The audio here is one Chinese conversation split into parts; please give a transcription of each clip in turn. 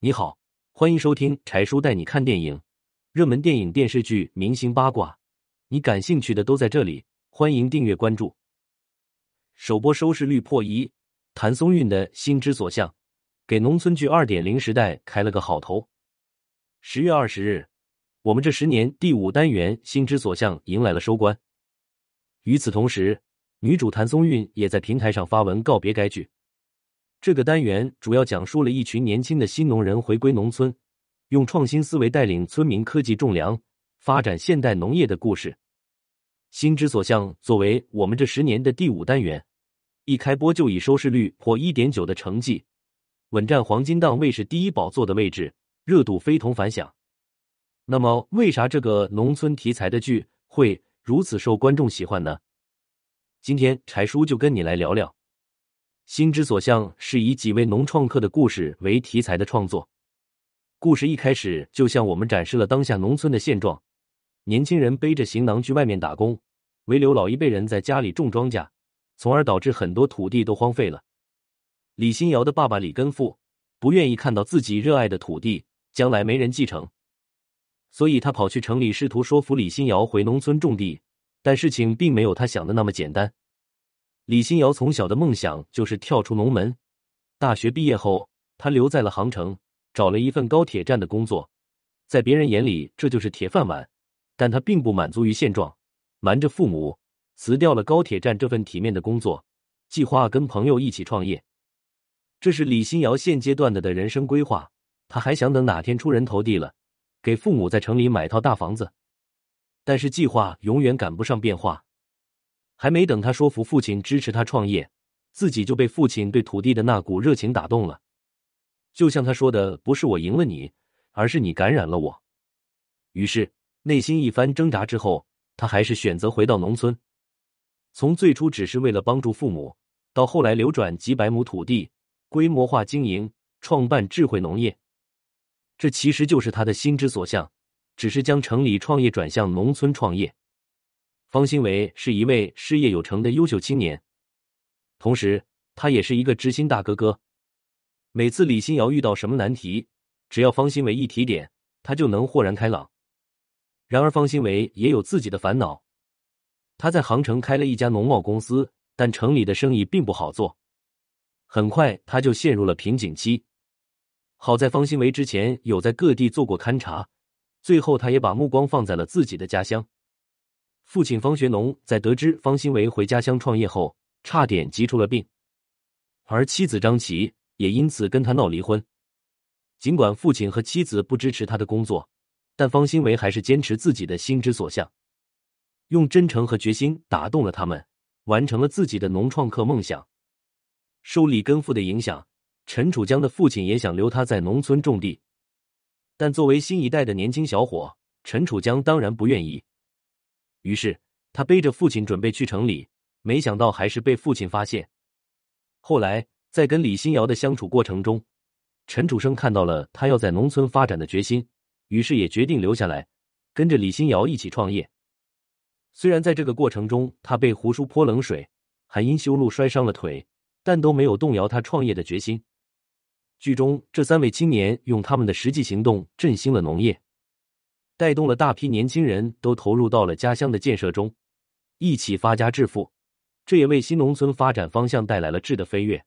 你好，欢迎收听柴叔带你看电影，热门电影、电视剧、明星八卦，你感兴趣的都在这里。欢迎订阅关注。首播收视率破一，谭松韵的心之所向给农村剧二点零时代开了个好头。十月二十日，我们这十年第五单元《心之所向》迎来了收官。与此同时，女主谭松韵也在平台上发文告别该剧。这个单元主要讲述了一群年轻的新农人回归农村，用创新思维带领村民科技种粮，发展现代农业的故事。心之所向作为我们这十年的第五单元，一开播就以收视率破一点九的成绩，稳占黄金档卫视第一宝座的位置，热度非同凡响。那么，为啥这个农村题材的剧会如此受观众喜欢呢？今天柴叔就跟你来聊聊。心之所向是以几位农创客的故事为题材的创作。故事一开始就向我们展示了当下农村的现状：年轻人背着行囊去外面打工，唯留老一辈人在家里种庄稼，从而导致很多土地都荒废了。李新瑶的爸爸李根富不愿意看到自己热爱的土地将来没人继承，所以他跑去城里试图说服李新瑶回农村种地，但事情并没有他想的那么简单。李新瑶从小的梦想就是跳出农门。大学毕业后，他留在了杭城，找了一份高铁站的工作。在别人眼里，这就是铁饭碗。但他并不满足于现状，瞒着父母辞掉了高铁站这份体面的工作，计划跟朋友一起创业。这是李新瑶现阶段的的人生规划。他还想等哪天出人头地了，给父母在城里买套大房子。但是计划永远赶不上变化。还没等他说服父亲支持他创业，自己就被父亲对土地的那股热情打动了。就像他说的：“不是我赢了你，而是你感染了我。”于是内心一番挣扎之后，他还是选择回到农村。从最初只是为了帮助父母，到后来流转几百亩土地，规模化经营，创办智慧农业，这其实就是他的心之所向，只是将城里创业转向农村创业。方兴维是一位事业有成的优秀青年，同时他也是一个知心大哥哥。每次李新瑶遇到什么难题，只要方兴维一提点，他就能豁然开朗。然而，方兴维也有自己的烦恼。他在杭城开了一家农贸公司，但城里的生意并不好做，很快他就陷入了瓶颈期。好在方兴伟之前有在各地做过勘察，最后他也把目光放在了自己的家乡。父亲方学农在得知方兴维回家乡创业后，差点急出了病，而妻子张琪也因此跟他闹离婚。尽管父亲和妻子不支持他的工作，但方兴维还是坚持自己的心之所向，用真诚和决心打动了他们，完成了自己的农创客梦想。受李根富的影响，陈楚江的父亲也想留他在农村种地，但作为新一代的年轻小伙，陈楚江当然不愿意。于是他背着父亲准备去城里，没想到还是被父亲发现。后来在跟李新瑶的相处过程中，陈楚生看到了他要在农村发展的决心，于是也决定留下来，跟着李新瑶一起创业。虽然在这个过程中他被胡叔泼冷水，还因修路摔伤了腿，但都没有动摇他创业的决心。剧中这三位青年用他们的实际行动振兴了农业。带动了大批年轻人都投入到了家乡的建设中，一起发家致富，这也为新农村发展方向带来了质的飞跃。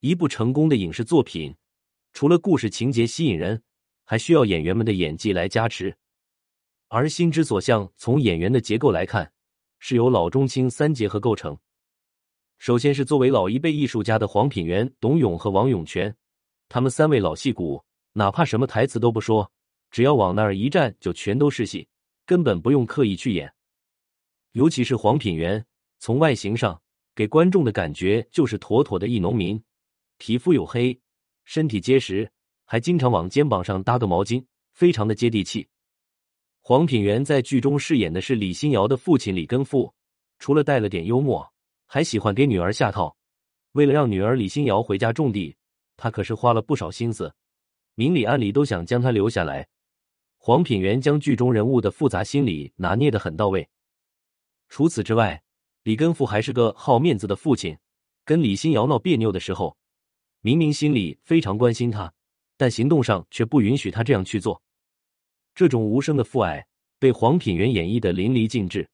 一部成功的影视作品，除了故事情节吸引人，还需要演员们的演技来加持。而心之所向，从演员的结构来看，是由老中青三结合构成。首先是作为老一辈艺术家的黄品源、董勇和王永全，他们三位老戏骨，哪怕什么台词都不说。只要往那儿一站，就全都是戏，根本不用刻意去演。尤其是黄品源，从外形上给观众的感觉就是妥妥的一农民，皮肤黝黑，身体结实，还经常往肩膀上搭个毛巾，非常的接地气。黄品源在剧中饰演的是李新瑶的父亲李根富，除了带了点幽默，还喜欢给女儿下套。为了让女儿李新瑶回家种地，他可是花了不少心思，明里暗里都想将她留下来。黄品源将剧中人物的复杂心理拿捏的很到位。除此之外，李根富还是个好面子的父亲，跟李新瑶闹别扭的时候，明明心里非常关心他，但行动上却不允许他这样去做。这种无声的父爱被黄品源演绎的淋漓尽致。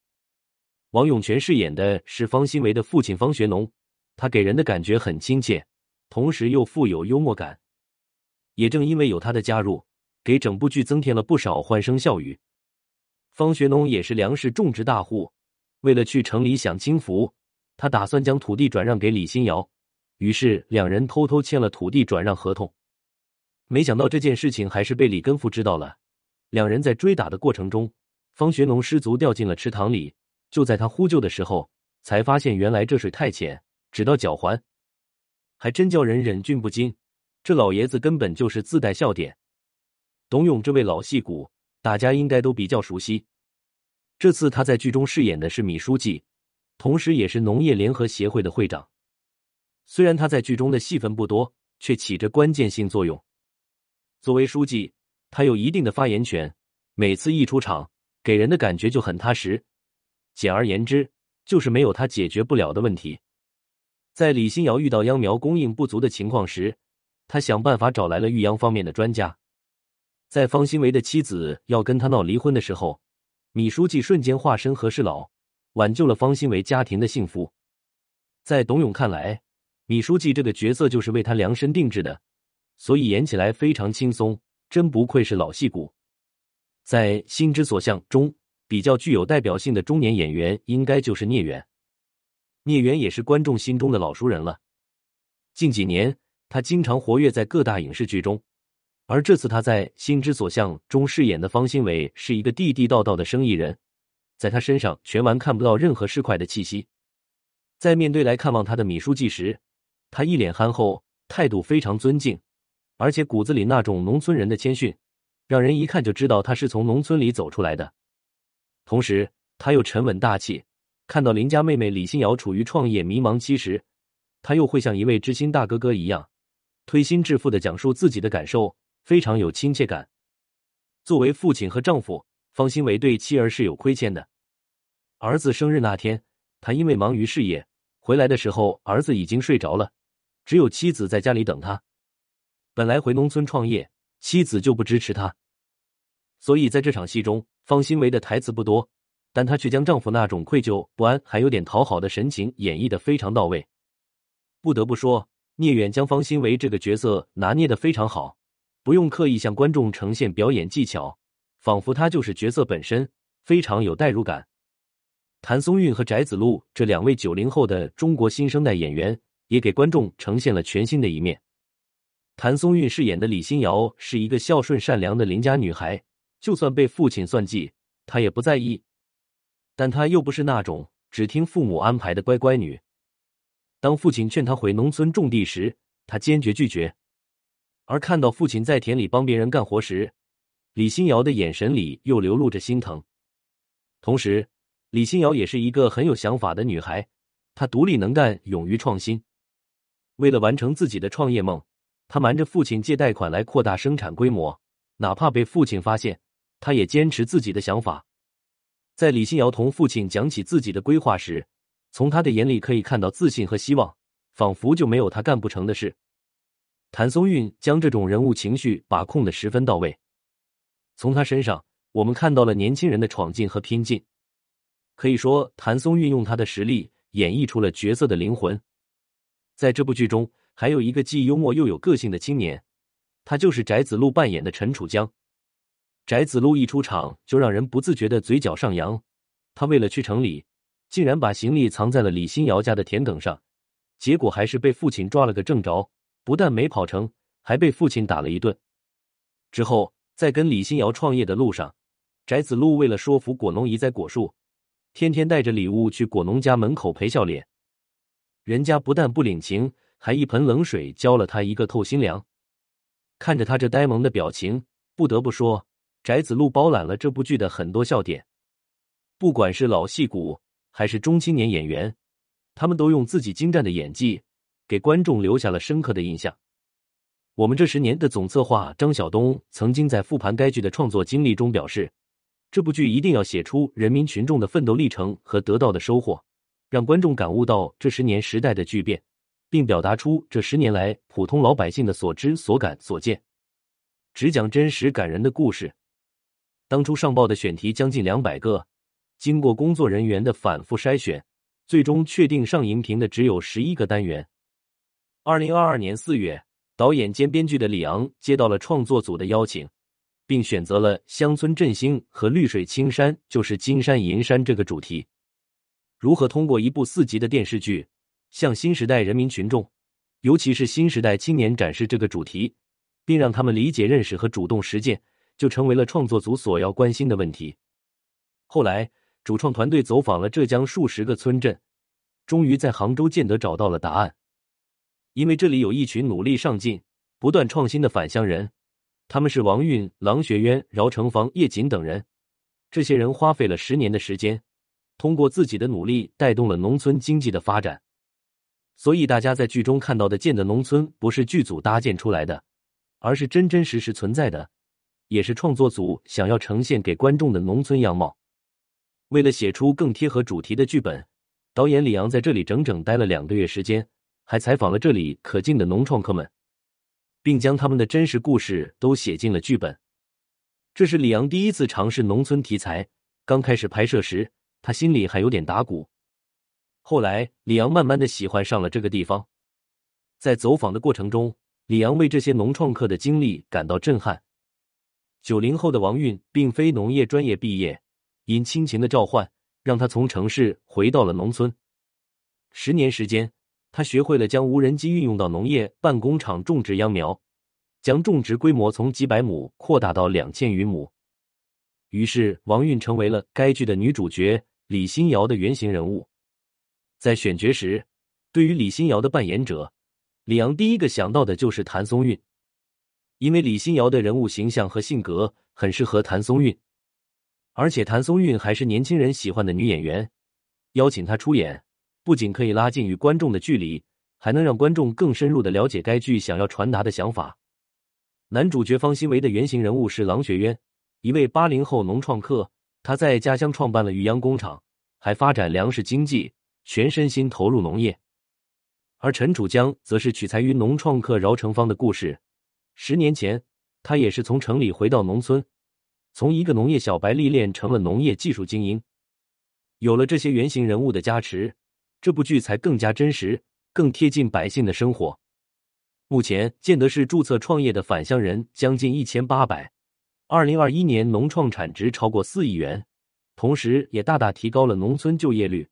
王永泉饰演的是方新维的父亲方学农，他给人的感觉很亲切，同时又富有幽默感。也正因为有他的加入，给整部剧增添了不少欢声笑语。方学农也是粮食种植大户，为了去城里享清福，他打算将土地转让给李新瑶，于是两人偷偷签了土地转让合同。没想到这件事情还是被李根富知道了，两人在追打的过程中，方学农失足掉进了池塘里。就在他呼救的时候，才发现原来这水太浅，只到脚踝，还真叫人忍俊不禁。这老爷子根本就是自带笑点。董勇这位老戏骨，大家应该都比较熟悉。这次他在剧中饰演的是米书记，同时也是农业联合协会的会长。虽然他在剧中的戏份不多，却起着关键性作用。作为书记，他有一定的发言权，每次一出场，给人的感觉就很踏实。简而言之，就是没有他解决不了的问题。在李新瑶遇到秧苗供应不足的情况时，他想办法找来了育秧方面的专家，在方新维的妻子要跟他闹离婚的时候，米书记瞬间化身和事佬，挽救了方新维家庭的幸福。在董勇看来，米书记这个角色就是为他量身定制的，所以演起来非常轻松，真不愧是老戏骨。在《心之所向》中，比较具有代表性的中年演员应该就是聂远，聂远也是观众心中的老熟人了。近几年。他经常活跃在各大影视剧中，而这次他在《心之所向》中饰演的方新伟是一个地地道道的生意人，在他身上全完看不到任何市侩的气息。在面对来看望他的米书记时，他一脸憨厚，态度非常尊敬，而且骨子里那种农村人的谦逊，让人一看就知道他是从农村里走出来的。同时，他又沉稳大气，看到邻家妹妹李欣瑶处于创业迷茫期时，他又会像一位知心大哥哥一样。推心置腹的讲述自己的感受，非常有亲切感。作为父亲和丈夫，方新伟对妻儿是有亏欠的。儿子生日那天，他因为忙于事业，回来的时候儿子已经睡着了，只有妻子在家里等他。本来回农村创业，妻子就不支持他，所以在这场戏中，方新伟的台词不多，但他却将丈夫那种愧疚、不安还有点讨好的神情演绎的非常到位。不得不说。聂远将方新维这个角色拿捏的非常好，不用刻意向观众呈现表演技巧，仿佛他就是角色本身，非常有代入感。谭松韵和翟子路这两位九零后的中国新生代演员，也给观众呈现了全新的一面。谭松韵饰演的李新瑶是一个孝顺善良的邻家女孩，就算被父亲算计，她也不在意，但她又不是那种只听父母安排的乖乖女。当父亲劝她回农村种地时，她坚决拒绝；而看到父亲在田里帮别人干活时，李新瑶的眼神里又流露着心疼。同时，李新瑶也是一个很有想法的女孩，她独立能干，勇于创新。为了完成自己的创业梦，她瞒着父亲借贷款来扩大生产规模，哪怕被父亲发现，她也坚持自己的想法。在李新瑶同父亲讲起自己的规划时，从他的眼里可以看到自信和希望，仿佛就没有他干不成的事。谭松韵将这种人物情绪把控的十分到位，从他身上我们看到了年轻人的闯劲和拼劲。可以说，谭松韵用他的实力演绎出了角色的灵魂。在这部剧中，还有一个既幽默又有个性的青年，他就是翟子路扮演的陈楚江。翟子路一出场就让人不自觉的嘴角上扬，他为了去城里。竟然把行李藏在了李新瑶家的田埂上，结果还是被父亲抓了个正着。不但没跑成，还被父亲打了一顿。之后，在跟李新瑶创业的路上，翟子路为了说服果农移栽果树，天天带着礼物去果农家门口赔笑脸。人家不但不领情，还一盆冷水浇了他一个透心凉。看着他这呆萌的表情，不得不说，翟子路包揽了这部剧的很多笑点。不管是老戏骨。还是中青年演员，他们都用自己精湛的演技给观众留下了深刻的印象。我们这十年的总策划张晓东曾经在复盘该剧的创作经历中表示，这部剧一定要写出人民群众的奋斗历程和得到的收获，让观众感悟到这十年时代的巨变，并表达出这十年来普通老百姓的所知所感所见。只讲真实感人的故事。当初上报的选题将近两百个，经过工作人员的反复筛选，最终确定上荧屏的只有十一个单元。二零二二年四月，导演兼编剧的李昂接到了创作组的邀请，并选择了乡村振兴和绿水青山就是金山银山这个主题。如何通过一部四集的电视剧，向新时代人民群众，尤其是新时代青年展示这个主题，并让他们理解、认识和主动实践？就成为了创作组所要关心的问题。后来，主创团队走访了浙江数十个村镇，终于在杭州建德找到了答案。因为这里有一群努力上进、不断创新的返乡人，他们是王运、郎学渊、饶成房、叶锦等人。这些人花费了十年的时间，通过自己的努力带动了农村经济的发展。所以，大家在剧中看到的建的农村，不是剧组搭建出来的，而是真真实实存在的。也是创作组想要呈现给观众的农村样貌。为了写出更贴合主题的剧本，导演李阳在这里整整待了两个月时间，还采访了这里可敬的农创客们，并将他们的真实故事都写进了剧本。这是李阳第一次尝试农村题材。刚开始拍摄时，他心里还有点打鼓。后来，李阳慢慢的喜欢上了这个地方。在走访的过程中，李阳为这些农创客的经历感到震撼。九零后的王运并非农业专业毕业，因亲情的召唤，让他从城市回到了农村。十年时间，他学会了将无人机运用到农业办工厂种植秧苗，将种植规模从几百亩扩大到两千余亩。于是，王韵成为了该剧的女主角李新瑶的原型人物。在选角时，对于李新瑶的扮演者，李阳第一个想到的就是谭松韵。因为李心瑶的人物形象和性格很适合谭松韵，而且谭松韵还是年轻人喜欢的女演员，邀请她出演，不仅可以拉近与观众的距离，还能让观众更深入的了解该剧想要传达的想法。男主角方新维的原型人物是郎学渊，一位八零后农创客，他在家乡创办了渔秧工厂，还发展粮食经济，全身心投入农业。而陈楚江则是取材于农创客饶成芳的故事。十年前，他也是从城里回到农村，从一个农业小白历练成了农业技术精英。有了这些原型人物的加持，这部剧才更加真实，更贴近百姓的生活。目前，建德市注册创业的返乡人将近一千八百，二零二一年农创产值超过四亿元，同时也大大提高了农村就业率。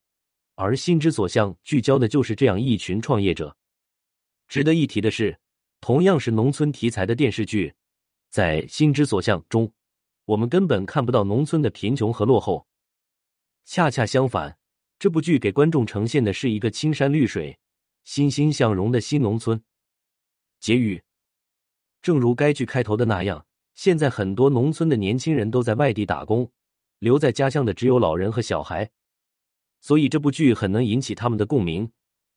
而心之所向聚焦的就是这样一群创业者。值得一提的是。同样是农村题材的电视剧，在《心之所向》中，我们根本看不到农村的贫穷和落后。恰恰相反，这部剧给观众呈现的是一个青山绿水、欣欣向荣的新农村。结语：正如该剧开头的那样，现在很多农村的年轻人都在外地打工，留在家乡的只有老人和小孩，所以这部剧很能引起他们的共鸣。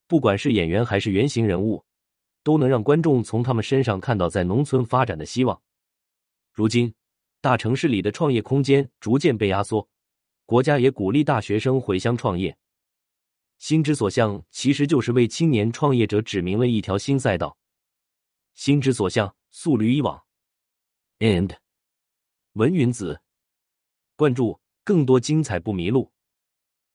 不管是演员还是原型人物。都能让观众从他们身上看到在农村发展的希望。如今，大城市里的创业空间逐渐被压缩，国家也鼓励大学生回乡创业。心之所向其实就是为青年创业者指明了一条新赛道。心之所向，速履以往。And 文云子，关注更多精彩不迷路。